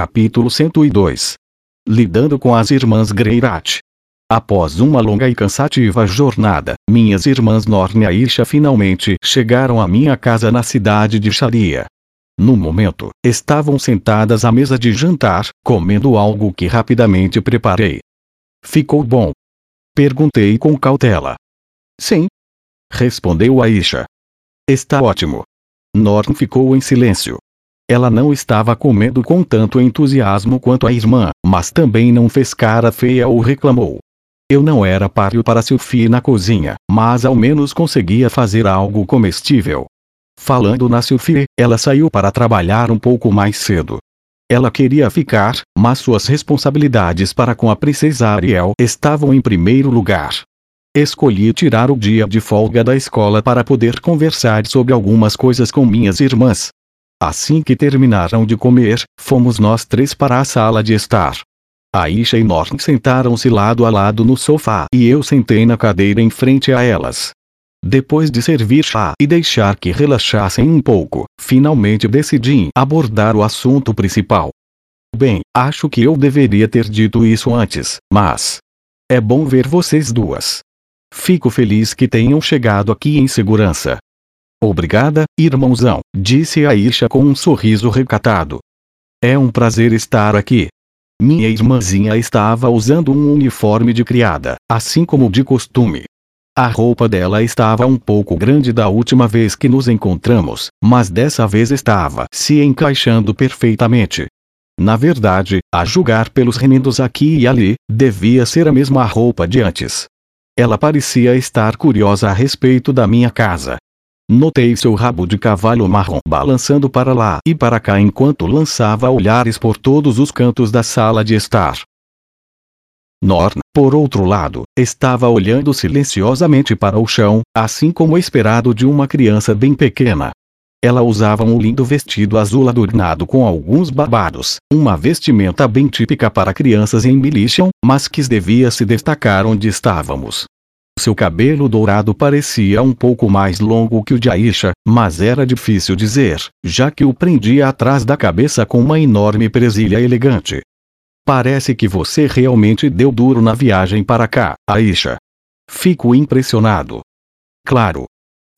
Capítulo 102 Lidando com as irmãs Greirat. Após uma longa e cansativa jornada, minhas irmãs Norne e Aisha finalmente chegaram à minha casa na cidade de Sharia. No momento, estavam sentadas à mesa de jantar, comendo algo que rapidamente preparei. Ficou bom? Perguntei com cautela. Sim. Respondeu Aisha. Está ótimo. Norn ficou em silêncio. Ela não estava comendo com tanto entusiasmo quanto a irmã, mas também não fez cara feia ou reclamou. Eu não era páreo para Sophie na cozinha, mas ao menos conseguia fazer algo comestível. Falando na Sophie, ela saiu para trabalhar um pouco mais cedo. Ela queria ficar, mas suas responsabilidades para com a princesa Ariel estavam em primeiro lugar. Escolhi tirar o dia de folga da escola para poder conversar sobre algumas coisas com minhas irmãs, Assim que terminaram de comer, fomos nós três para a sala de estar. Aisha e Norn sentaram-se lado a lado no sofá e eu sentei na cadeira em frente a elas. Depois de servir chá e deixar que relaxassem um pouco, finalmente decidi abordar o assunto principal. Bem, acho que eu deveria ter dito isso antes, mas. É bom ver vocês duas. Fico feliz que tenham chegado aqui em segurança. Obrigada, irmãozão, disse Aisha com um sorriso recatado. É um prazer estar aqui. Minha irmãzinha estava usando um uniforme de criada, assim como de costume. A roupa dela estava um pouco grande da última vez que nos encontramos, mas dessa vez estava se encaixando perfeitamente. Na verdade, a julgar pelos remendos aqui e ali, devia ser a mesma roupa de antes. Ela parecia estar curiosa a respeito da minha casa, Notei seu rabo de cavalo marrom balançando para lá e para cá enquanto lançava olhares por todos os cantos da sala de estar. Norn, por outro lado, estava olhando silenciosamente para o chão, assim como esperado de uma criança bem pequena. Ela usava um lindo vestido azul adornado com alguns babados, uma vestimenta bem típica para crianças em Militian, mas que devia se destacar onde estávamos. Seu cabelo dourado parecia um pouco mais longo que o de Aisha, mas era difícil dizer, já que o prendia atrás da cabeça com uma enorme presilha elegante. Parece que você realmente deu duro na viagem para cá, Aisha. Fico impressionado. Claro.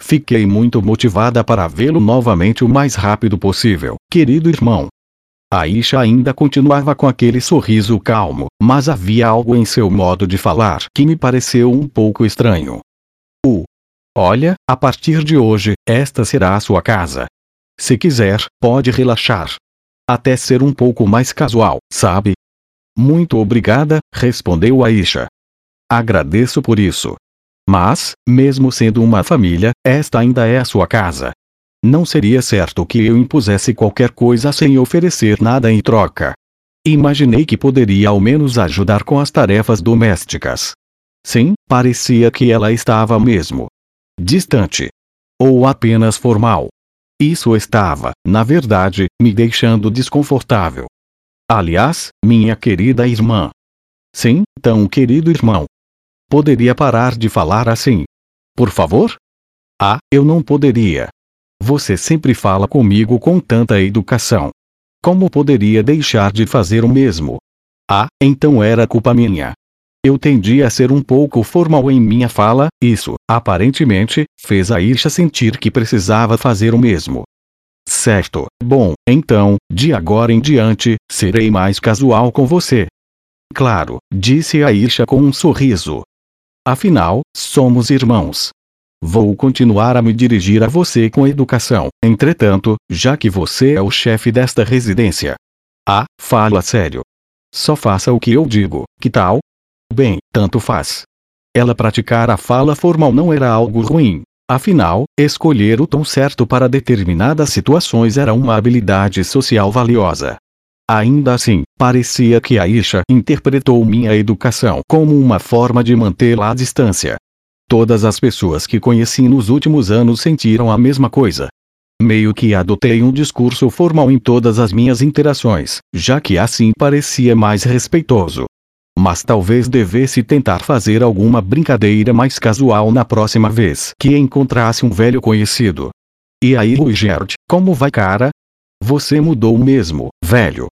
Fiquei muito motivada para vê-lo novamente o mais rápido possível, querido irmão. Aisha ainda continuava com aquele sorriso calmo, mas havia algo em seu modo de falar que me pareceu um pouco estranho. O. Olha, a partir de hoje, esta será a sua casa. Se quiser, pode relaxar. Até ser um pouco mais casual, sabe? Muito obrigada, respondeu Aisha. Agradeço por isso. Mas, mesmo sendo uma família, esta ainda é a sua casa. Não seria certo que eu impusesse qualquer coisa sem oferecer nada em troca. Imaginei que poderia ao menos ajudar com as tarefas domésticas. Sim, parecia que ela estava mesmo distante. Ou apenas formal. Isso estava, na verdade, me deixando desconfortável. Aliás, minha querida irmã. Sim, tão querido irmão. Poderia parar de falar assim? Por favor? Ah, eu não poderia. Você sempre fala comigo com tanta educação. Como poderia deixar de fazer o mesmo? Ah, então era culpa minha. Eu tendia a ser um pouco formal em minha fala, isso, aparentemente, fez a Isha sentir que precisava fazer o mesmo. Certo, bom, então, de agora em diante, serei mais casual com você. Claro, disse a Isha com um sorriso. Afinal, somos irmãos. Vou continuar a me dirigir a você com educação, entretanto, já que você é o chefe desta residência. Ah, fala sério. Só faça o que eu digo, que tal? Bem, tanto faz. Ela praticar a fala formal não era algo ruim. Afinal, escolher o tom certo para determinadas situações era uma habilidade social valiosa. Ainda assim, parecia que Aisha interpretou minha educação como uma forma de mantê-la à distância. Todas as pessoas que conheci nos últimos anos sentiram a mesma coisa. Meio que adotei um discurso formal em todas as minhas interações, já que assim parecia mais respeitoso. Mas talvez devesse tentar fazer alguma brincadeira mais casual na próxima vez que encontrasse um velho conhecido. E aí, Luigert, como vai, cara? Você mudou mesmo, velho.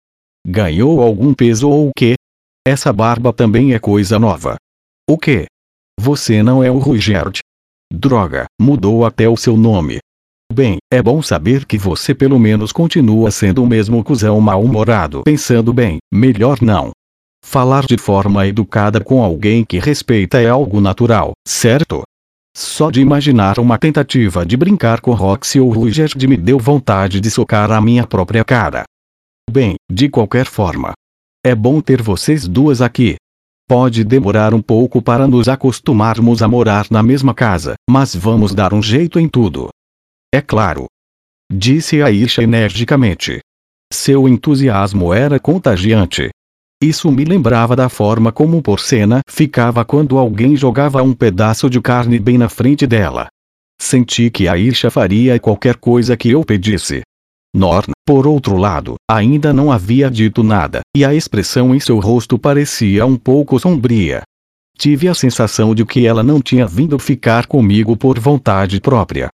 Ganhou algum peso ou o quê? Essa barba também é coisa nova. O quê? Você não é o Ruigerd. Droga, mudou até o seu nome. Bem, é bom saber que você pelo menos continua sendo o mesmo cuzão mal-humorado. Pensando bem, melhor não. Falar de forma educada com alguém que respeita é algo natural, certo? Só de imaginar uma tentativa de brincar com Roxy ou Ruigerd me deu vontade de socar a minha própria cara. Bem, de qualquer forma. É bom ter vocês duas aqui. Pode demorar um pouco para nos acostumarmos a morar na mesma casa, mas vamos dar um jeito em tudo. É claro. Disse Aisha energicamente. Seu entusiasmo era contagiante. Isso me lembrava da forma como Porcena ficava quando alguém jogava um pedaço de carne bem na frente dela. Senti que Aisha faria qualquer coisa que eu pedisse. Norn, por outro lado, ainda não havia dito nada, e a expressão em seu rosto parecia um pouco sombria. Tive a sensação de que ela não tinha vindo ficar comigo por vontade própria.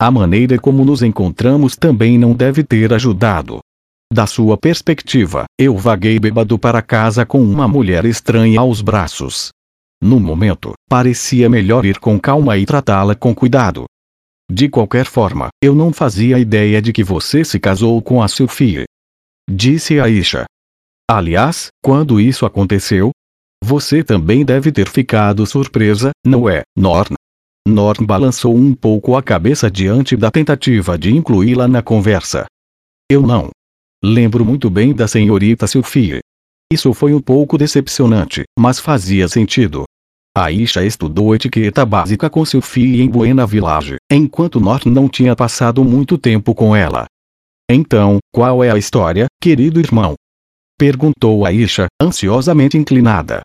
A maneira como nos encontramos também não deve ter ajudado. Da sua perspectiva, eu vaguei bêbado para casa com uma mulher estranha aos braços. No momento, parecia melhor ir com calma e tratá-la com cuidado. De qualquer forma, eu não fazia ideia de que você se casou com a Sophie. Disse Aisha. Aliás, quando isso aconteceu? Você também deve ter ficado surpresa, não é, Norn? Norm balançou um pouco a cabeça diante da tentativa de incluí-la na conversa. Eu não. Lembro muito bem da senhorita Sophie. Isso foi um pouco decepcionante, mas fazia sentido. Aisha estudou etiqueta básica com Sophie em Buena Village, enquanto Norm não tinha passado muito tempo com ela. Então, qual é a história, querido irmão? Perguntou Aisha, ansiosamente inclinada.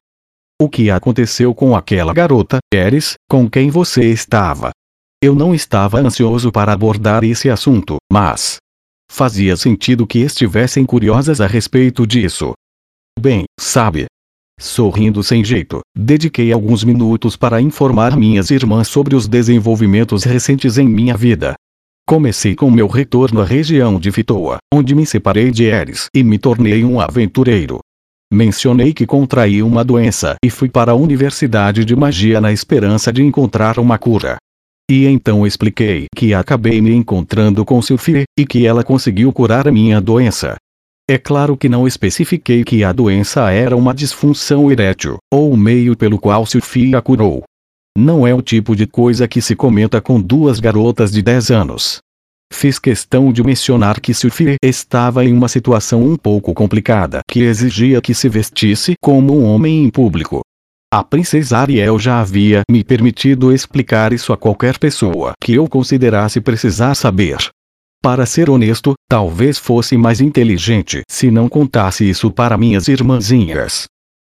O que aconteceu com aquela garota, Eris, com quem você estava? Eu não estava ansioso para abordar esse assunto, mas fazia sentido que estivessem curiosas a respeito disso. Bem, sabe? Sorrindo sem jeito, dediquei alguns minutos para informar minhas irmãs sobre os desenvolvimentos recentes em minha vida. Comecei com meu retorno à região de Fitoa, onde me separei de Eris e me tornei um aventureiro. Mencionei que contraí uma doença e fui para a Universidade de Magia na esperança de encontrar uma cura. E então expliquei que acabei me encontrando com Sophie, e que ela conseguiu curar a minha doença. É claro que não especifiquei que a doença era uma disfunção erétil, ou o meio pelo qual Sophie a curou. Não é o tipo de coisa que se comenta com duas garotas de 10 anos. Fiz questão de mencionar que Sophie estava em uma situação um pouco complicada que exigia que se vestisse como um homem em público. A princesa Ariel já havia me permitido explicar isso a qualquer pessoa que eu considerasse precisar saber. Para ser honesto, talvez fosse mais inteligente se não contasse isso para minhas irmãzinhas.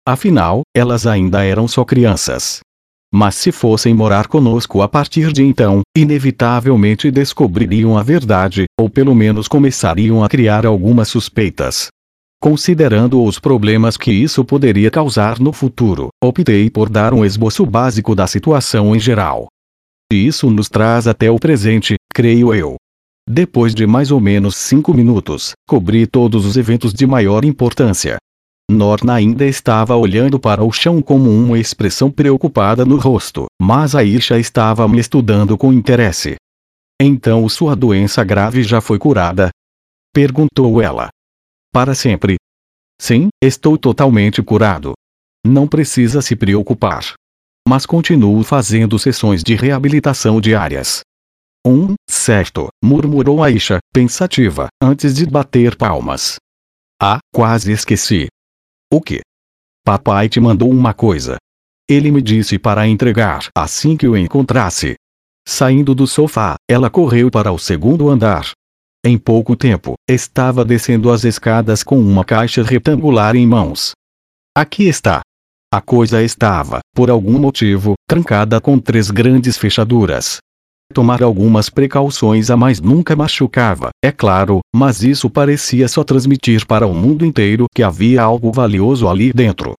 Afinal, elas ainda eram só crianças. Mas se fossem morar conosco a partir de então, inevitavelmente descobririam a verdade, ou pelo menos começariam a criar algumas suspeitas. Considerando os problemas que isso poderia causar no futuro, optei por dar um esboço básico da situação em geral. E isso nos traz até o presente, creio eu. Depois de mais ou menos cinco minutos, cobri todos os eventos de maior importância, Norna ainda estava olhando para o chão com uma expressão preocupada no rosto, mas Aisha estava me estudando com interesse. Então sua doença grave já foi curada? Perguntou ela. Para sempre. Sim, estou totalmente curado. Não precisa se preocupar. Mas continuo fazendo sessões de reabilitação diárias. Um, certo, murmurou Aisha, pensativa, antes de bater palmas. Ah, quase esqueci. O que? Papai te mandou uma coisa. Ele me disse para entregar assim que o encontrasse. Saindo do sofá, ela correu para o segundo andar. Em pouco tempo, estava descendo as escadas com uma caixa retangular em mãos. Aqui está. A coisa estava, por algum motivo, trancada com três grandes fechaduras. Tomar algumas precauções a mais nunca machucava, é claro, mas isso parecia só transmitir para o mundo inteiro que havia algo valioso ali dentro.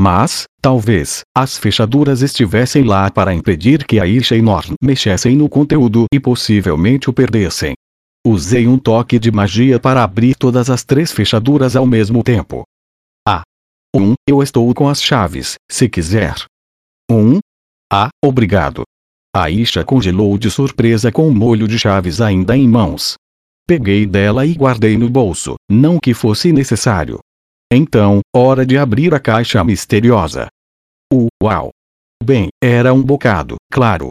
Mas, talvez, as fechaduras estivessem lá para impedir que Aisha e Norn mexessem no conteúdo e possivelmente o perdessem. Usei um toque de magia para abrir todas as três fechaduras ao mesmo tempo. Ah. 1. Um, eu estou com as chaves, se quiser. 1. Um, ah, obrigado. Aisha congelou de surpresa com o molho de chaves ainda em mãos. Peguei dela e guardei no bolso, não que fosse necessário. Então, hora de abrir a caixa misteriosa. Uau! Bem, era um bocado, claro.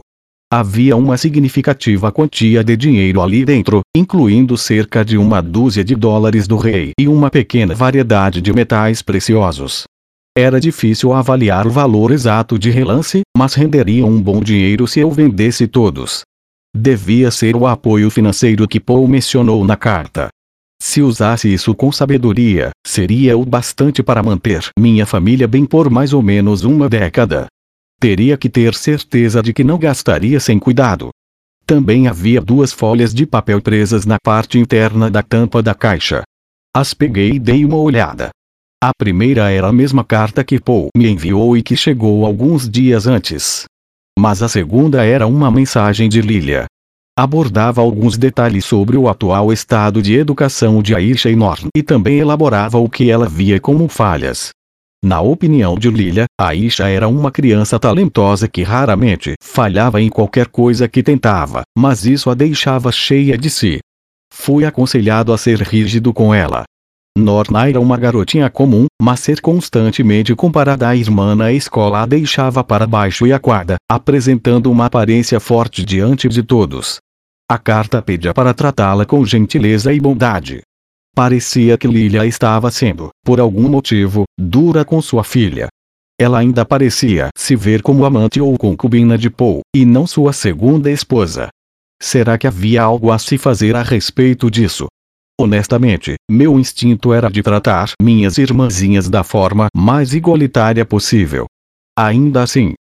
Havia uma significativa quantia de dinheiro ali dentro, incluindo cerca de uma dúzia de dólares do rei e uma pequena variedade de metais preciosos. Era difícil avaliar o valor exato de relance, mas renderia um bom dinheiro se eu vendesse todos. Devia ser o apoio financeiro que Paul mencionou na carta. Se usasse isso com sabedoria, seria o bastante para manter minha família bem por mais ou menos uma década. Teria que ter certeza de que não gastaria sem cuidado. Também havia duas folhas de papel presas na parte interna da tampa da caixa. As peguei e dei uma olhada. A primeira era a mesma carta que Paul me enviou e que chegou alguns dias antes. Mas a segunda era uma mensagem de Lilia. Abordava alguns detalhes sobre o atual estado de educação de Aisha e Norn e também elaborava o que ela via como falhas. Na opinião de Lilia, Aisha era uma criança talentosa que raramente falhava em qualquer coisa que tentava, mas isso a deixava cheia de si. Fui aconselhado a ser rígido com ela, Norna era uma garotinha comum, mas ser constantemente comparada à irmã na escola a deixava para baixo e aquada, apresentando uma aparência forte diante de todos. A carta pedia para tratá-la com gentileza e bondade. Parecia que Lilia estava sendo, por algum motivo, dura com sua filha. Ela ainda parecia se ver como amante ou concubina de Paul, e não sua segunda esposa. Será que havia algo a se fazer a respeito disso? Honestamente, meu instinto era de tratar minhas irmãzinhas da forma mais igualitária possível. Ainda assim,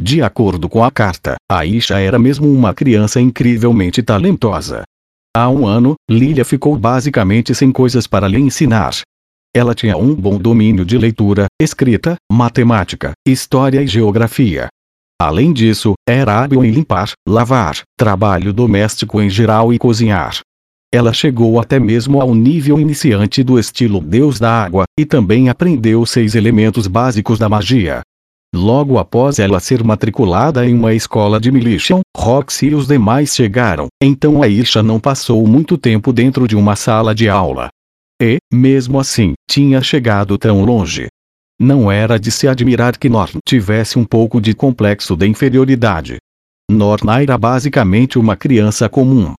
de acordo com a carta, Aisha era mesmo uma criança incrivelmente talentosa. Há um ano, Lilia ficou basicamente sem coisas para lhe ensinar. Ela tinha um bom domínio de leitura, escrita, matemática, história e geografia. Além disso, era hábil em limpar, lavar, trabalho doméstico em geral e cozinhar. Ela chegou até mesmo ao nível iniciante do estilo Deus da Água, e também aprendeu seis elementos básicos da magia. Logo após ela ser matriculada em uma escola de Militian, Roxy e os demais chegaram, então Aisha não passou muito tempo dentro de uma sala de aula. E, mesmo assim, tinha chegado tão longe. Não era de se admirar que Norn tivesse um pouco de complexo de inferioridade. Norn era basicamente uma criança comum,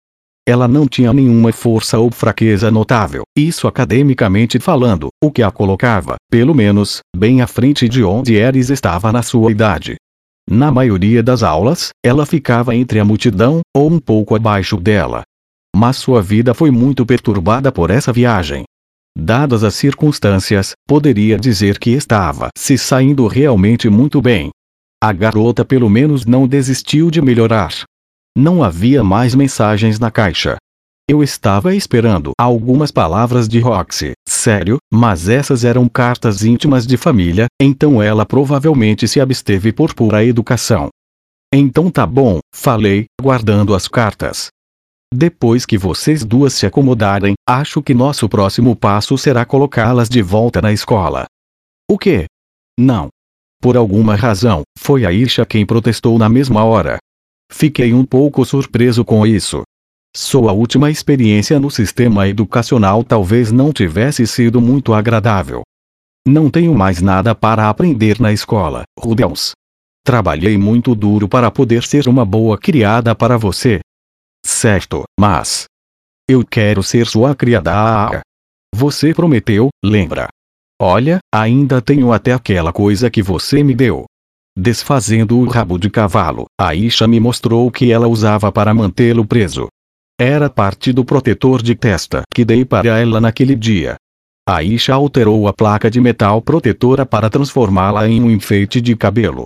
ela não tinha nenhuma força ou fraqueza notável, isso academicamente falando, o que a colocava, pelo menos, bem à frente de onde Eris estava na sua idade. Na maioria das aulas, ela ficava entre a multidão, ou um pouco abaixo dela. Mas sua vida foi muito perturbada por essa viagem. Dadas as circunstâncias, poderia dizer que estava se saindo realmente muito bem. A garota pelo menos não desistiu de melhorar. Não havia mais mensagens na caixa. Eu estava esperando algumas palavras de Roxy, sério, mas essas eram cartas íntimas de família, então ela provavelmente se absteve por pura educação. Então tá bom, falei, guardando as cartas. Depois que vocês duas se acomodarem, acho que nosso próximo passo será colocá-las de volta na escola. O quê? Não. Por alguma razão, foi a Isha quem protestou na mesma hora. Fiquei um pouco surpreso com isso. Sua última experiência no sistema educacional talvez não tivesse sido muito agradável. Não tenho mais nada para aprender na escola, Rudels. Trabalhei muito duro para poder ser uma boa criada para você. Certo, mas. Eu quero ser sua criada. Você prometeu, lembra? Olha, ainda tenho até aquela coisa que você me deu. Desfazendo o rabo de cavalo, Aisha me mostrou o que ela usava para mantê-lo preso. Era parte do protetor de testa que dei para ela naquele dia. Aisha alterou a placa de metal protetora para transformá-la em um enfeite de cabelo.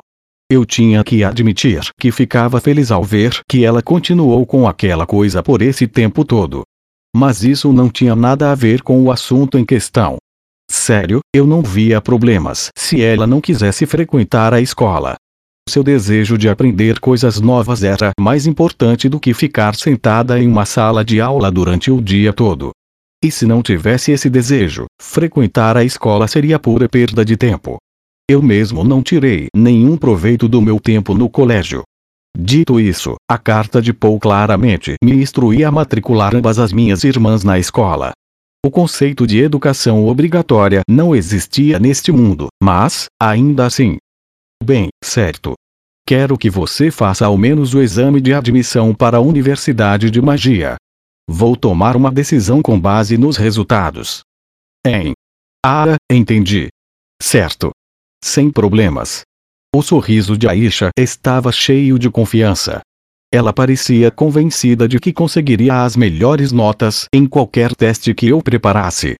Eu tinha que admitir que ficava feliz ao ver que ela continuou com aquela coisa por esse tempo todo. Mas isso não tinha nada a ver com o assunto em questão. Sério, eu não via problemas se ela não quisesse frequentar a escola. Seu desejo de aprender coisas novas era mais importante do que ficar sentada em uma sala de aula durante o dia todo. E se não tivesse esse desejo, frequentar a escola seria pura perda de tempo. Eu mesmo não tirei nenhum proveito do meu tempo no colégio. Dito isso, a carta de Paul claramente me instruía a matricular ambas as minhas irmãs na escola. O conceito de educação obrigatória não existia neste mundo, mas, ainda assim. Bem, certo. Quero que você faça ao menos o exame de admissão para a Universidade de Magia. Vou tomar uma decisão com base nos resultados. Em. Ah, entendi. Certo. Sem problemas. O sorriso de Aisha estava cheio de confiança. Ela parecia convencida de que conseguiria as melhores notas em qualquer teste que eu preparasse.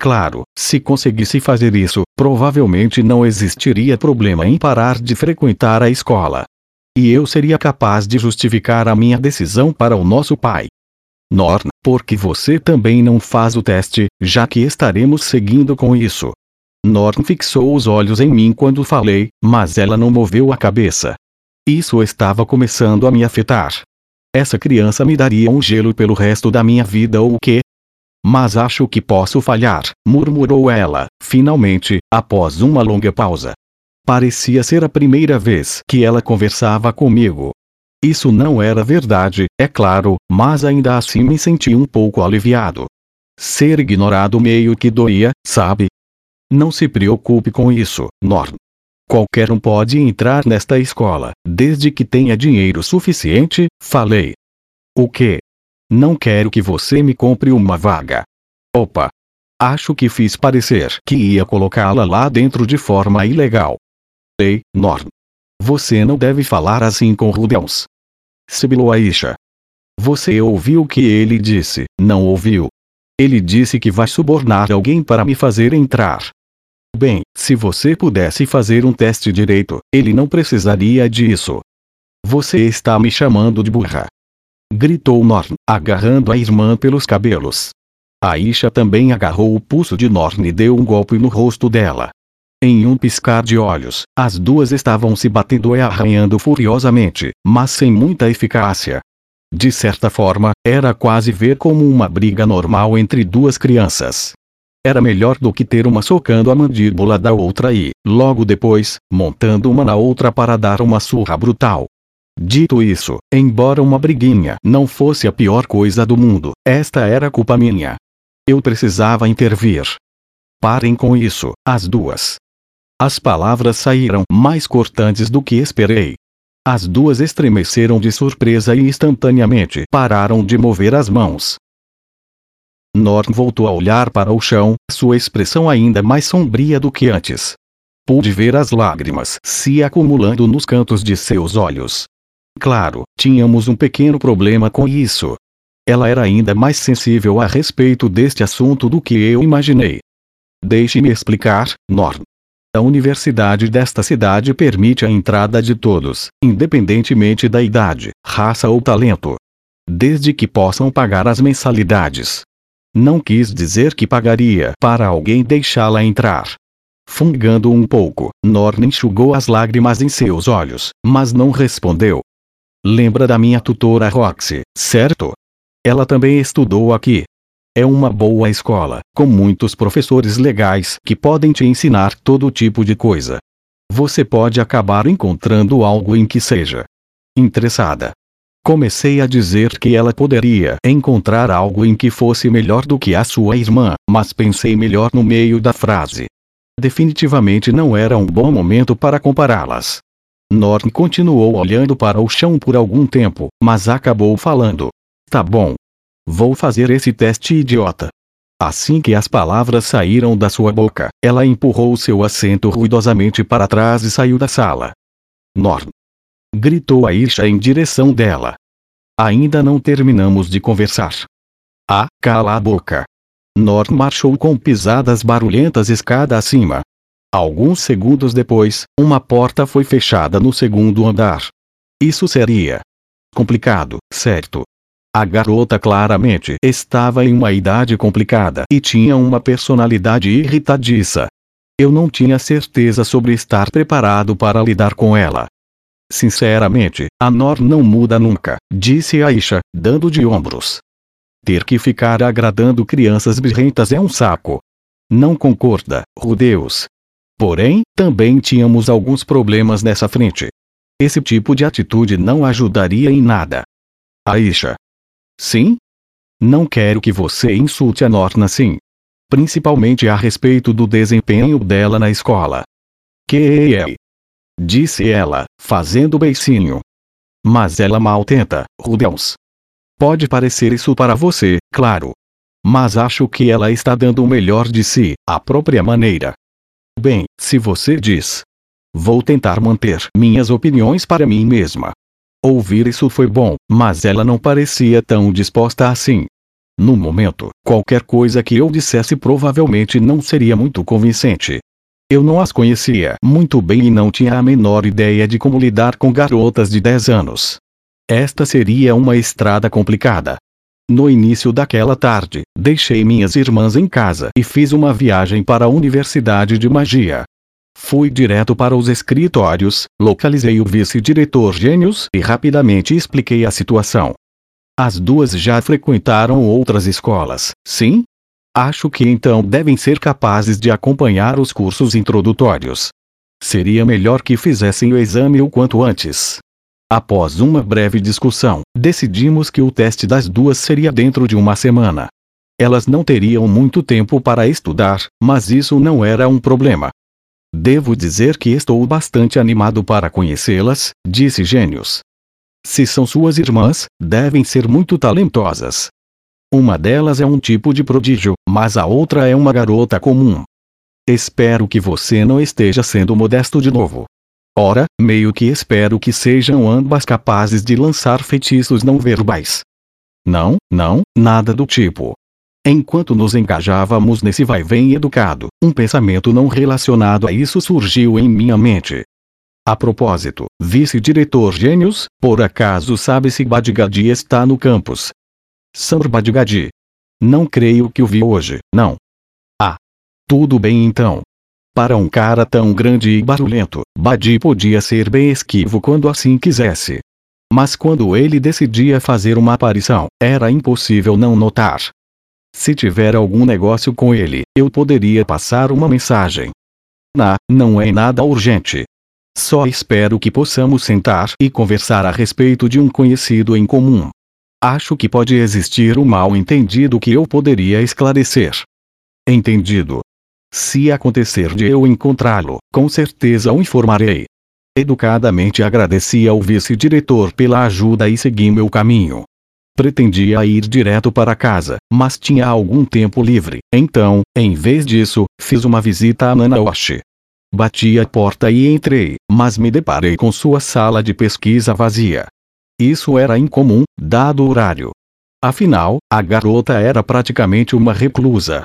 Claro, se conseguisse fazer isso, provavelmente não existiria problema em parar de frequentar a escola. E eu seria capaz de justificar a minha decisão para o nosso pai. Norn, porque você também não faz o teste, já que estaremos seguindo com isso. Norton fixou os olhos em mim quando falei, mas ela não moveu a cabeça. Isso estava começando a me afetar. Essa criança me daria um gelo pelo resto da minha vida ou o quê? Mas acho que posso falhar, murmurou ela, finalmente, após uma longa pausa. Parecia ser a primeira vez que ela conversava comigo. Isso não era verdade, é claro, mas ainda assim me senti um pouco aliviado. Ser ignorado meio que doía, sabe? Não se preocupe com isso, Norm. Qualquer um pode entrar nesta escola, desde que tenha dinheiro suficiente, falei. O que? Não quero que você me compre uma vaga. Opa! Acho que fiz parecer que ia colocá-la lá dentro de forma ilegal. Ei, Norm. Você não deve falar assim com Rudels. Sibilou Aisha. Você ouviu o que ele disse, não ouviu? Ele disse que vai subornar alguém para me fazer entrar. Bem, se você pudesse fazer um teste direito, ele não precisaria disso. Você está me chamando de burra. Gritou Norn, agarrando a irmã pelos cabelos. Aisha também agarrou o pulso de Norn e deu um golpe no rosto dela. Em um piscar de olhos, as duas estavam se batendo e arranhando furiosamente, mas sem muita eficácia. De certa forma, era quase ver como uma briga normal entre duas crianças. Era melhor do que ter uma socando a mandíbula da outra e, logo depois, montando uma na outra para dar uma surra brutal. Dito isso, embora uma briguinha não fosse a pior coisa do mundo, esta era culpa minha. Eu precisava intervir. Parem com isso, as duas. As palavras saíram mais cortantes do que esperei. As duas estremeceram de surpresa e instantaneamente pararam de mover as mãos. Norton voltou a olhar para o chão, sua expressão ainda mais sombria do que antes. Pude ver as lágrimas se acumulando nos cantos de seus olhos. Claro, tínhamos um pequeno problema com isso. Ela era ainda mais sensível a respeito deste assunto do que eu imaginei. Deixe-me explicar, Norm. A universidade desta cidade permite a entrada de todos, independentemente da idade, raça ou talento. Desde que possam pagar as mensalidades. Não quis dizer que pagaria para alguém deixá-la entrar. Fungando um pouco, Norn enxugou as lágrimas em seus olhos, mas não respondeu. Lembra da minha tutora Roxy, certo? Ela também estudou aqui. É uma boa escola, com muitos professores legais que podem te ensinar todo tipo de coisa. Você pode acabar encontrando algo em que seja interessada. Comecei a dizer que ela poderia encontrar algo em que fosse melhor do que a sua irmã, mas pensei melhor no meio da frase. Definitivamente não era um bom momento para compará-las. Norm continuou olhando para o chão por algum tempo, mas acabou falando. Tá bom. Vou fazer esse teste idiota. Assim que as palavras saíram da sua boca, ela empurrou seu assento ruidosamente para trás e saiu da sala. Norm, Gritou Aisha em direção dela. Ainda não terminamos de conversar. Ah, cala a boca. Norm marchou com pisadas barulhentas escada acima. Alguns segundos depois, uma porta foi fechada no segundo andar. Isso seria complicado, certo? A garota claramente estava em uma idade complicada e tinha uma personalidade irritadiça. Eu não tinha certeza sobre estar preparado para lidar com ela. Sinceramente, a Nor não muda nunca, disse Aisha, dando de ombros. Ter que ficar agradando crianças birrentas é um saco. Não concorda, Rudeus. Porém, também tínhamos alguns problemas nessa frente. Esse tipo de atitude não ajudaria em nada. Aisha. Sim? Não quero que você insulte a Norna assim. Principalmente a respeito do desempenho dela na escola. Que é? Disse ela, fazendo beicinho. Mas ela mal tenta, Rudeus. Pode parecer isso para você, claro. Mas acho que ela está dando o melhor de si, à própria maneira. Bem, se você diz. Vou tentar manter minhas opiniões para mim mesma. Ouvir isso foi bom, mas ela não parecia tão disposta assim. No momento, qualquer coisa que eu dissesse provavelmente não seria muito convincente. Eu não as conhecia muito bem e não tinha a menor ideia de como lidar com garotas de 10 anos. Esta seria uma estrada complicada. No início daquela tarde, deixei minhas irmãs em casa e fiz uma viagem para a Universidade de Magia. Fui direto para os escritórios, localizei o vice-diretor Gênios e rapidamente expliquei a situação. As duas já frequentaram outras escolas, sim? Acho que então devem ser capazes de acompanhar os cursos introdutórios. Seria melhor que fizessem o exame o quanto antes. Após uma breve discussão, decidimos que o teste das duas seria dentro de uma semana. Elas não teriam muito tempo para estudar, mas isso não era um problema. Devo dizer que estou bastante animado para conhecê-las, disse Gênios. Se são suas irmãs, devem ser muito talentosas. Uma delas é um tipo de prodígio, mas a outra é uma garota comum. Espero que você não esteja sendo modesto de novo. Ora, meio que espero que sejam ambas capazes de lançar feitiços não verbais. Não, não, nada do tipo. Enquanto nos engajávamos nesse vai-vem educado, um pensamento não relacionado a isso surgiu em minha mente. A propósito, vice-diretor Gênios, por acaso sabe se Badigadi está no campus? Sr. Badigadi. Não creio que o vi hoje, não. Ah. Tudo bem então. Para um cara tão grande e barulhento, Badi podia ser bem esquivo quando assim quisesse. Mas quando ele decidia fazer uma aparição, era impossível não notar. Se tiver algum negócio com ele, eu poderia passar uma mensagem. Na, não é nada urgente. Só espero que possamos sentar e conversar a respeito de um conhecido em comum. Acho que pode existir um mal entendido que eu poderia esclarecer. Entendido. Se acontecer de eu encontrá-lo, com certeza o informarei. Educadamente agradeci ao vice-diretor pela ajuda e segui meu caminho. Pretendia ir direto para casa, mas tinha algum tempo livre, então, em vez disso, fiz uma visita a Nanaoshi. Bati a porta e entrei, mas me deparei com sua sala de pesquisa vazia. Isso era incomum, dado o horário. Afinal, a garota era praticamente uma reclusa.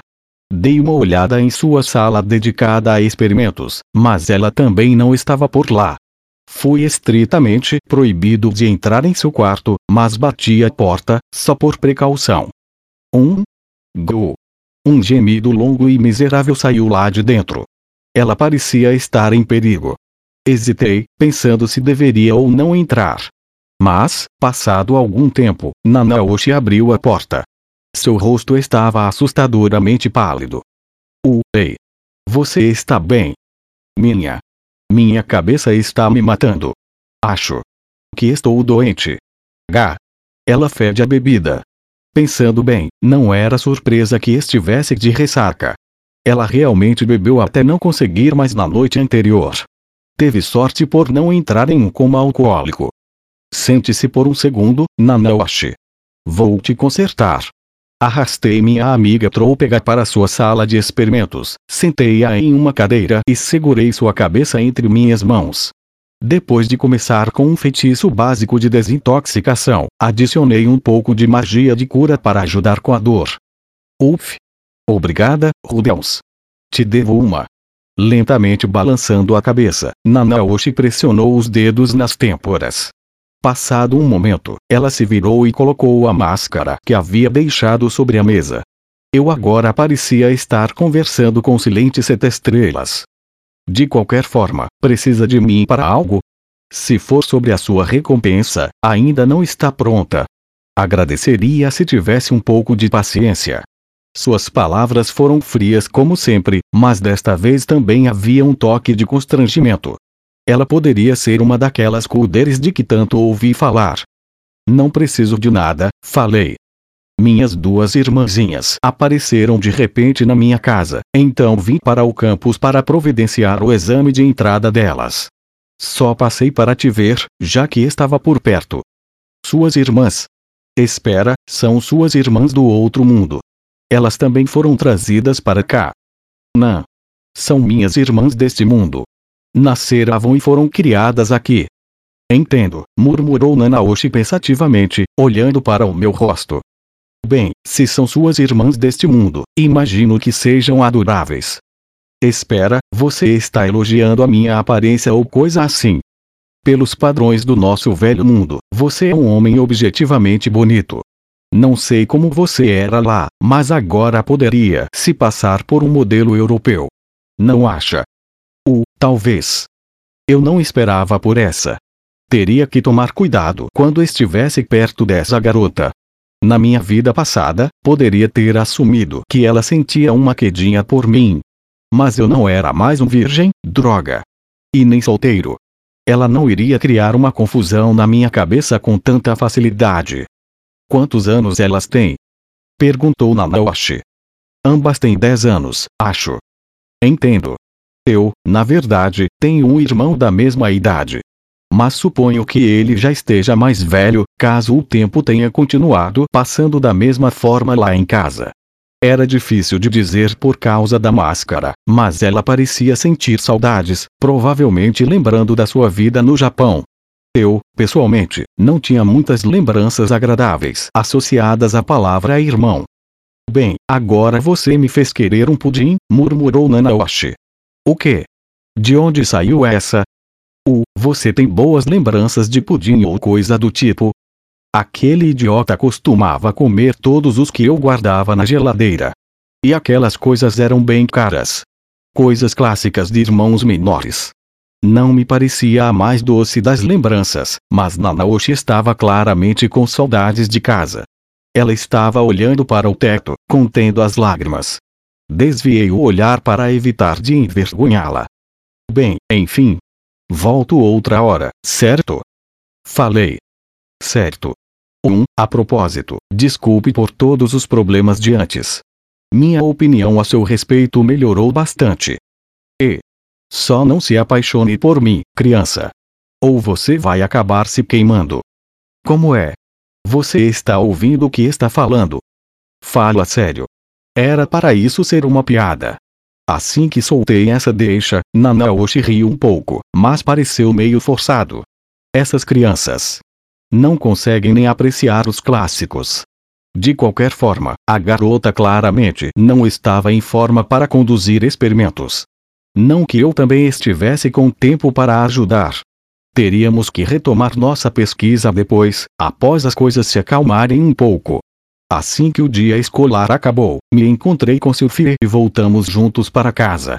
Dei uma olhada em sua sala dedicada a experimentos, mas ela também não estava por lá. Fui estritamente proibido de entrar em seu quarto, mas bati a porta, só por precaução. Um. Go. Um gemido longo e miserável saiu lá de dentro. Ela parecia estar em perigo. Hesitei, pensando se deveria ou não entrar. Mas, passado algum tempo, Nanaoshi abriu a porta. Seu rosto estava assustadoramente pálido. Uh, ei. Você está bem? Minha. Minha cabeça está me matando. Acho. Que estou doente. H. Ela fede a bebida. Pensando bem, não era surpresa que estivesse de ressaca. Ela realmente bebeu até não conseguir mais na noite anterior. Teve sorte por não entrar em um coma alcoólico. Sente-se por um segundo, Nanaoshi. Vou te consertar. Arrastei minha amiga trôpega para sua sala de experimentos, sentei-a em uma cadeira e segurei sua cabeça entre minhas mãos. Depois de começar com um feitiço básico de desintoxicação, adicionei um pouco de magia de cura para ajudar com a dor. Uf! Obrigada, Rudeus. Te devo uma. Lentamente balançando a cabeça, Nanaoshi pressionou os dedos nas têmporas. Passado um momento, ela se virou e colocou a máscara que havia deixado sobre a mesa. Eu agora parecia estar conversando com silente sete estrelas. De qualquer forma, precisa de mim para algo? Se for sobre a sua recompensa, ainda não está pronta. Agradeceria se tivesse um pouco de paciência. Suas palavras foram frias como sempre, mas desta vez também havia um toque de constrangimento. Ela poderia ser uma daquelas cuderes de que tanto ouvi falar. Não preciso de nada, falei. Minhas duas irmãzinhas apareceram de repente na minha casa, então vim para o campus para providenciar o exame de entrada delas. Só passei para te ver, já que estava por perto. Suas irmãs. Espera, são suas irmãs do outro mundo. Elas também foram trazidas para cá. Não. São minhas irmãs deste mundo. Nasceram e foram criadas aqui. Entendo, murmurou Nanaoshi pensativamente, olhando para o meu rosto. Bem, se são suas irmãs deste mundo, imagino que sejam adoráveis. Espera, você está elogiando a minha aparência ou coisa assim. Pelos padrões do nosso velho mundo, você é um homem objetivamente bonito. Não sei como você era lá, mas agora poderia se passar por um modelo europeu. Não acha? O, talvez. Eu não esperava por essa. Teria que tomar cuidado quando estivesse perto dessa garota. Na minha vida passada, poderia ter assumido que ela sentia uma quedinha por mim, mas eu não era mais um virgem, droga. E nem solteiro. Ela não iria criar uma confusão na minha cabeça com tanta facilidade. Quantos anos elas têm? Perguntou Nanaoshi. Ambas têm 10 anos, acho. Entendo. Eu, na verdade, tenho um irmão da mesma idade. Mas suponho que ele já esteja mais velho, caso o tempo tenha continuado passando da mesma forma lá em casa. Era difícil de dizer por causa da máscara, mas ela parecia sentir saudades, provavelmente lembrando da sua vida no Japão. Eu, pessoalmente, não tinha muitas lembranças agradáveis associadas à palavra irmão. Bem, agora você me fez querer um pudim, murmurou Nanaoshi. O quê? De onde saiu essa? O, você tem boas lembranças de pudim ou coisa do tipo, Aquele idiota costumava comer todos os que eu guardava na geladeira. E aquelas coisas eram bem caras. Coisas clássicas de irmãos menores. Não me parecia a mais doce das lembranças, mas Nanaoshi estava claramente com saudades de casa. Ela estava olhando para o teto, contendo as lágrimas. Desviei o olhar para evitar de envergonhá-la. Bem, enfim. Volto outra hora, certo? Falei. Certo. 1. A propósito, desculpe por todos os problemas de antes. Minha opinião a seu respeito melhorou bastante. E. Só não se apaixone por mim, criança. Ou você vai acabar se queimando. Como é? Você está ouvindo o que está falando? Fala sério. Era para isso ser uma piada. Assim que soltei essa deixa, Nanaoshi riu um pouco, mas pareceu meio forçado. Essas crianças, não conseguem nem apreciar os clássicos. De qualquer forma, a garota claramente não estava em forma para conduzir experimentos. Não que eu também estivesse com tempo para ajudar. Teríamos que retomar nossa pesquisa depois, após as coisas se acalmarem um pouco. Assim que o dia escolar acabou, me encontrei com Sylvie e voltamos juntos para casa.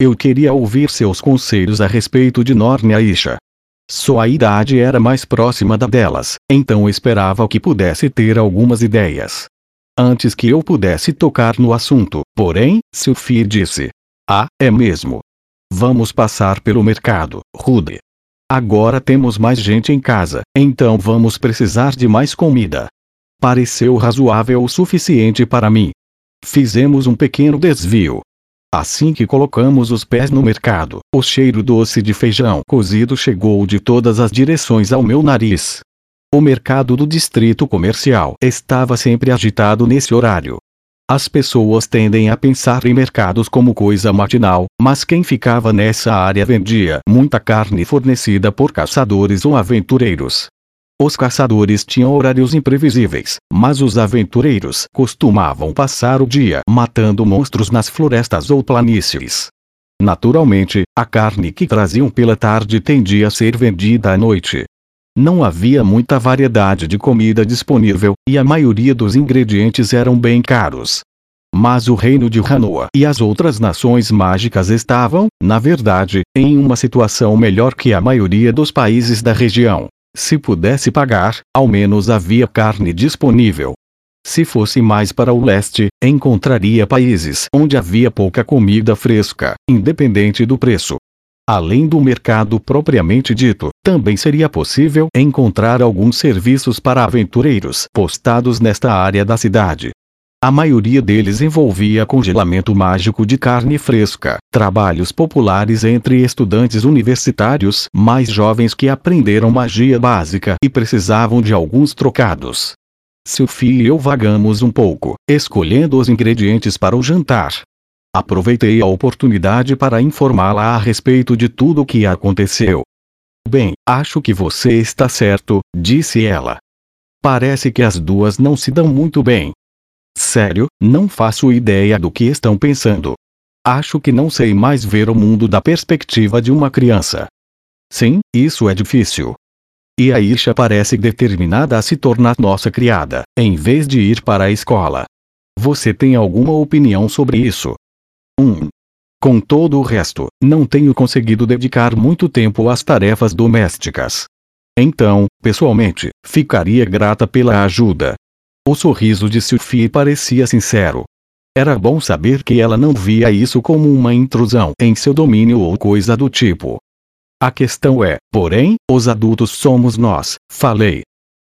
Eu queria ouvir seus conselhos a respeito de Norne Isha. Sua idade era mais próxima da delas, então esperava que pudesse ter algumas ideias. Antes que eu pudesse tocar no assunto, porém, Sophie disse: Ah, é mesmo. Vamos passar pelo mercado, Rude. Agora temos mais gente em casa, então vamos precisar de mais comida. Pareceu razoável o suficiente para mim. Fizemos um pequeno desvio, Assim que colocamos os pés no mercado, o cheiro doce de feijão cozido chegou de todas as direções ao meu nariz. O mercado do distrito comercial estava sempre agitado nesse horário. As pessoas tendem a pensar em mercados como coisa matinal, mas quem ficava nessa área vendia muita carne fornecida por caçadores ou aventureiros. Os caçadores tinham horários imprevisíveis, mas os aventureiros costumavam passar o dia matando monstros nas florestas ou planícies. Naturalmente, a carne que traziam pela tarde tendia a ser vendida à noite. Não havia muita variedade de comida disponível, e a maioria dos ingredientes eram bem caros. Mas o reino de Hanoa e as outras nações mágicas estavam, na verdade, em uma situação melhor que a maioria dos países da região. Se pudesse pagar, ao menos havia carne disponível. Se fosse mais para o leste, encontraria países onde havia pouca comida fresca, independente do preço. Além do mercado propriamente dito, também seria possível encontrar alguns serviços para aventureiros postados nesta área da cidade. A maioria deles envolvia congelamento mágico de carne fresca, trabalhos populares entre estudantes universitários mais jovens que aprenderam magia básica e precisavam de alguns trocados. Sophie e eu vagamos um pouco, escolhendo os ingredientes para o jantar, Aproveitei a oportunidade para informá-la a respeito de tudo o que aconteceu. Bem, acho que você está certo, disse ela. Parece que as duas não se dão muito bem. Sério, não faço ideia do que estão pensando. Acho que não sei mais ver o mundo da perspectiva de uma criança. Sim, isso é difícil. E a Isha parece determinada a se tornar nossa criada, em vez de ir para a escola. Você tem alguma opinião sobre isso? 1. Com todo o resto, não tenho conseguido dedicar muito tempo às tarefas domésticas. Então, pessoalmente, ficaria grata pela ajuda. O sorriso de Sophie parecia sincero. Era bom saber que ela não via isso como uma intrusão em seu domínio ou coisa do tipo. A questão é, porém, os adultos somos nós, falei.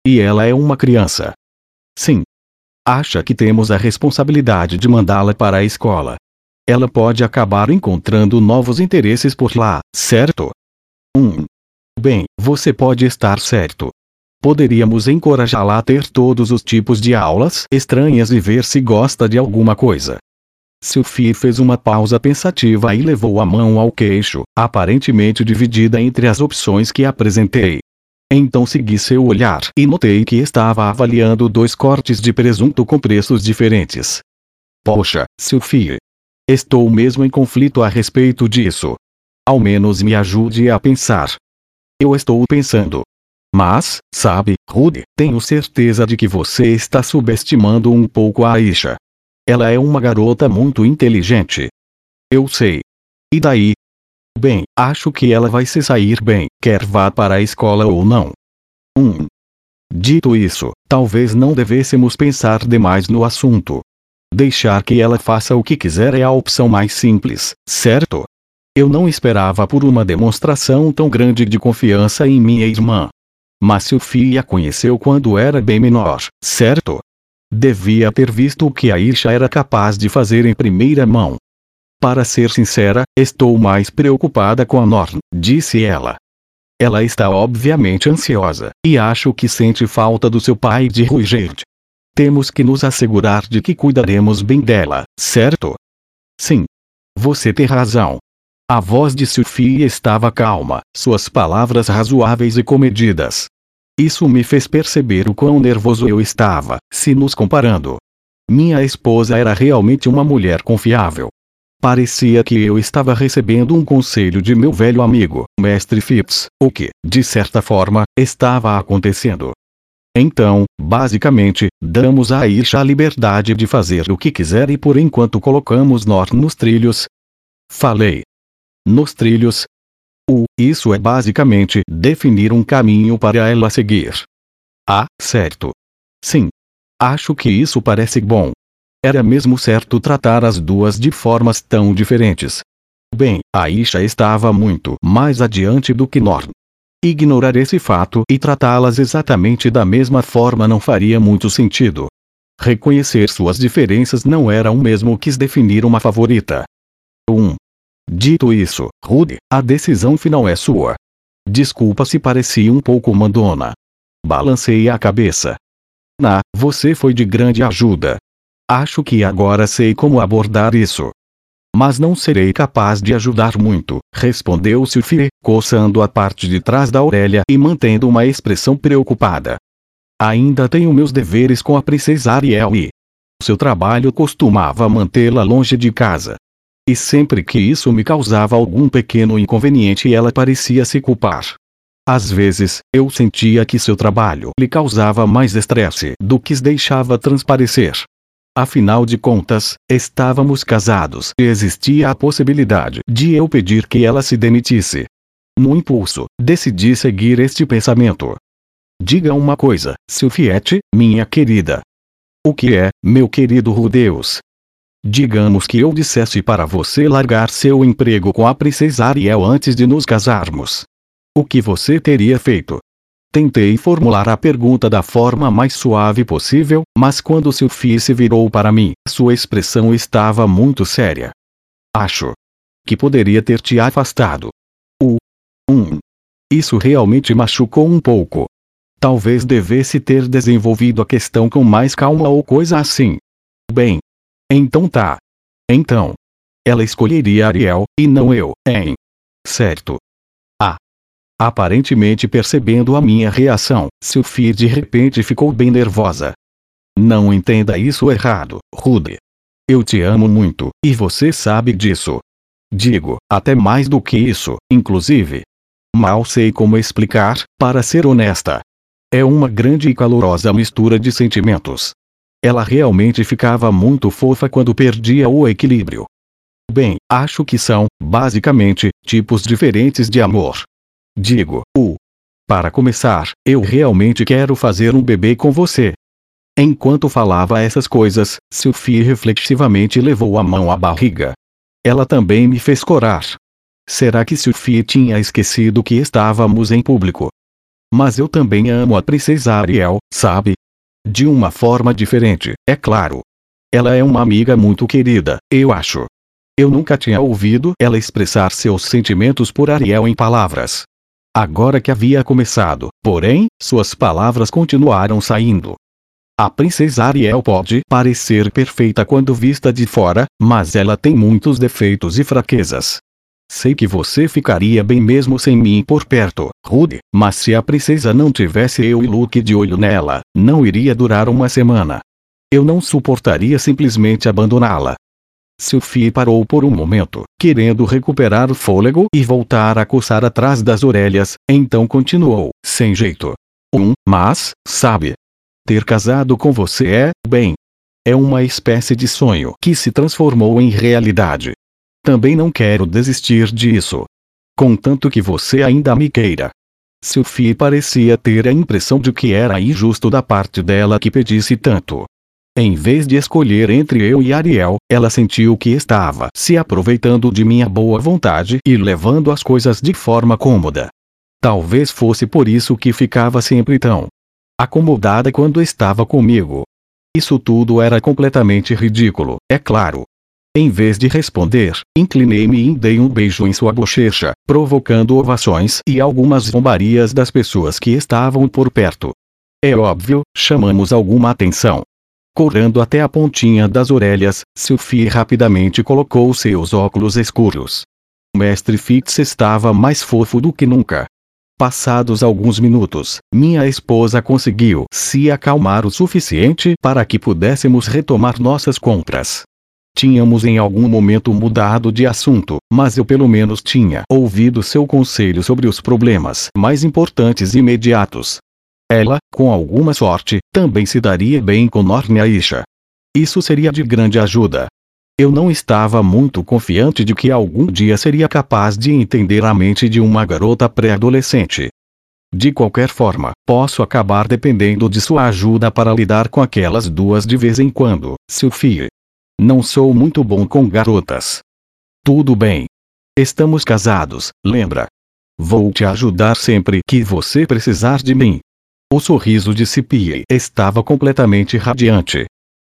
E ela é uma criança. Sim. Acha que temos a responsabilidade de mandá-la para a escola, ela pode acabar encontrando novos interesses por lá, certo? 1. Um. Bem, você pode estar certo. Poderíamos encorajá-la a ter todos os tipos de aulas estranhas e ver se gosta de alguma coisa. Sophie fez uma pausa pensativa e levou a mão ao queixo, aparentemente dividida entre as opções que apresentei. Então segui seu olhar e notei que estava avaliando dois cortes de presunto com preços diferentes. Poxa, Sophie, Estou mesmo em conflito a respeito disso. Ao menos me ajude a pensar. Eu estou pensando. Mas, sabe, Rudy, tenho certeza de que você está subestimando um pouco a Aisha. Ela é uma garota muito inteligente. Eu sei. E daí? Bem, acho que ela vai se sair bem, quer vá para a escola ou não. 1. Um. Dito isso, talvez não devêssemos pensar demais no assunto. Deixar que ela faça o que quiser é a opção mais simples, certo? Eu não esperava por uma demonstração tão grande de confiança em minha irmã. Mas Sophie a conheceu quando era bem menor, certo? Devia ter visto o que a Isha era capaz de fazer em primeira mão. Para ser sincera, estou mais preocupada com a Norn, disse ela. Ela está obviamente ansiosa, e acho que sente falta do seu pai de Ruigerd. Temos que nos assegurar de que cuidaremos bem dela, certo? Sim. Você tem razão. A voz de Sophie estava calma, suas palavras razoáveis e comedidas. Isso me fez perceber o quão nervoso eu estava, se nos comparando. Minha esposa era realmente uma mulher confiável. Parecia que eu estava recebendo um conselho de meu velho amigo, Mestre Phipps, o que, de certa forma, estava acontecendo. Então, basicamente, damos a Aisha a liberdade de fazer o que quiser e por enquanto colocamos nós nos trilhos. Falei. Nos trilhos. O, isso é basicamente definir um caminho para ela seguir. Ah, certo. Sim. Acho que isso parece bom. Era mesmo certo tratar as duas de formas tão diferentes. Bem, Aisha estava muito mais adiante do que Norn. Ignorar esse fato e tratá-las exatamente da mesma forma não faria muito sentido. Reconhecer suas diferenças não era o mesmo que definir uma favorita. 1. Dito isso, Rude, a decisão final é sua. Desculpa se pareci um pouco mandona. Balancei a cabeça. Na, você foi de grande ajuda. Acho que agora sei como abordar isso. Mas não serei capaz de ajudar muito, respondeu Sophie, coçando a parte de trás da orelha e mantendo uma expressão preocupada. Ainda tenho meus deveres com a princesa Ariel e seu trabalho costumava mantê-la longe de casa. E sempre que isso me causava algum pequeno inconveniente ela parecia se culpar. Às vezes, eu sentia que seu trabalho lhe causava mais estresse do que deixava transparecer. Afinal de contas, estávamos casados e existia a possibilidade de eu pedir que ela se demitisse. No impulso, decidi seguir este pensamento. Diga uma coisa, Silfiette, minha querida. O que é, meu querido Rudeus? Digamos que eu dissesse para você largar seu emprego com a princesa Ariel antes de nos casarmos. O que você teria feito? Tentei formular a pergunta da forma mais suave possível, mas quando Sophie se virou para mim, sua expressão estava muito séria. Acho que poderia ter te afastado. O um. Isso realmente machucou um pouco. Talvez devesse ter desenvolvido a questão com mais calma ou coisa assim. Bem. Então tá. Então. Ela escolheria Ariel, e não eu, hein? Certo. Ah. Aparentemente percebendo a minha reação, Sophie de repente ficou bem nervosa. Não entenda isso errado, Rude. Eu te amo muito, e você sabe disso. Digo, até mais do que isso, inclusive. Mal sei como explicar, para ser honesta. É uma grande e calorosa mistura de sentimentos. Ela realmente ficava muito fofa quando perdia o equilíbrio. Bem, acho que são, basicamente, tipos diferentes de amor. Digo, o. Para começar, eu realmente quero fazer um bebê com você. Enquanto falava essas coisas, Sophie reflexivamente levou a mão à barriga. Ela também me fez corar. Será que Sophie tinha esquecido que estávamos em público? Mas eu também amo a princesa Ariel, sabe? De uma forma diferente, é claro. Ela é uma amiga muito querida, eu acho. Eu nunca tinha ouvido ela expressar seus sentimentos por Ariel em palavras. Agora que havia começado, porém, suas palavras continuaram saindo. A princesa Ariel pode parecer perfeita quando vista de fora, mas ela tem muitos defeitos e fraquezas. Sei que você ficaria bem mesmo sem mim por perto, Rude, mas se a princesa não tivesse eu e Luke de olho nela, não iria durar uma semana. Eu não suportaria simplesmente abandoná-la. Sophie parou por um momento, querendo recuperar o fôlego e voltar a coçar atrás das orelhas, então continuou, sem jeito. Um, mas, sabe? Ter casado com você é, bem. É uma espécie de sonho que se transformou em realidade. Também não quero desistir disso. Contanto que você ainda me queira. Sophie parecia ter a impressão de que era injusto da parte dela que pedisse tanto. Em vez de escolher entre eu e Ariel, ela sentiu que estava se aproveitando de minha boa vontade e levando as coisas de forma cômoda. Talvez fosse por isso que ficava sempre tão acomodada quando estava comigo. Isso tudo era completamente ridículo, é claro. Em vez de responder, inclinei-me e dei um beijo em sua bochecha, provocando ovações e algumas zombarias das pessoas que estavam por perto. É óbvio, chamamos alguma atenção. Correndo até a pontinha das orelhas, Sophie rapidamente colocou seus óculos escuros. Mestre Fitz estava mais fofo do que nunca. Passados alguns minutos, minha esposa conseguiu se acalmar o suficiente para que pudéssemos retomar nossas compras. Tínhamos em algum momento mudado de assunto, mas eu pelo menos tinha ouvido seu conselho sobre os problemas mais importantes e imediatos. Ela, com alguma sorte, também se daria bem com Nornia Isha. Isso seria de grande ajuda. Eu não estava muito confiante de que algum dia seria capaz de entender a mente de uma garota pré-adolescente. De qualquer forma, posso acabar dependendo de sua ajuda para lidar com aquelas duas de vez em quando, Sophie. Não sou muito bom com garotas. Tudo bem. Estamos casados, lembra? Vou te ajudar sempre que você precisar de mim. O sorriso de Cipie estava completamente radiante.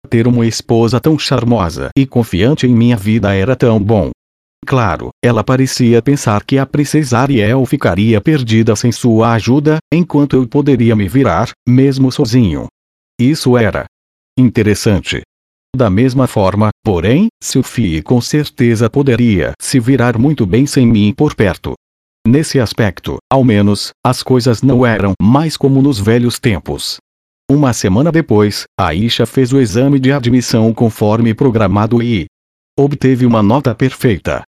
Ter uma esposa tão charmosa e confiante em minha vida era tão bom. Claro, ela parecia pensar que a princesa Ariel ficaria perdida sem sua ajuda, enquanto eu poderia me virar, mesmo sozinho. Isso era interessante. Da mesma forma, porém, Sophie com certeza poderia se virar muito bem sem mim por perto. Nesse aspecto, ao menos, as coisas não eram mais como nos velhos tempos. Uma semana depois, Aisha fez o exame de admissão conforme programado e obteve uma nota perfeita.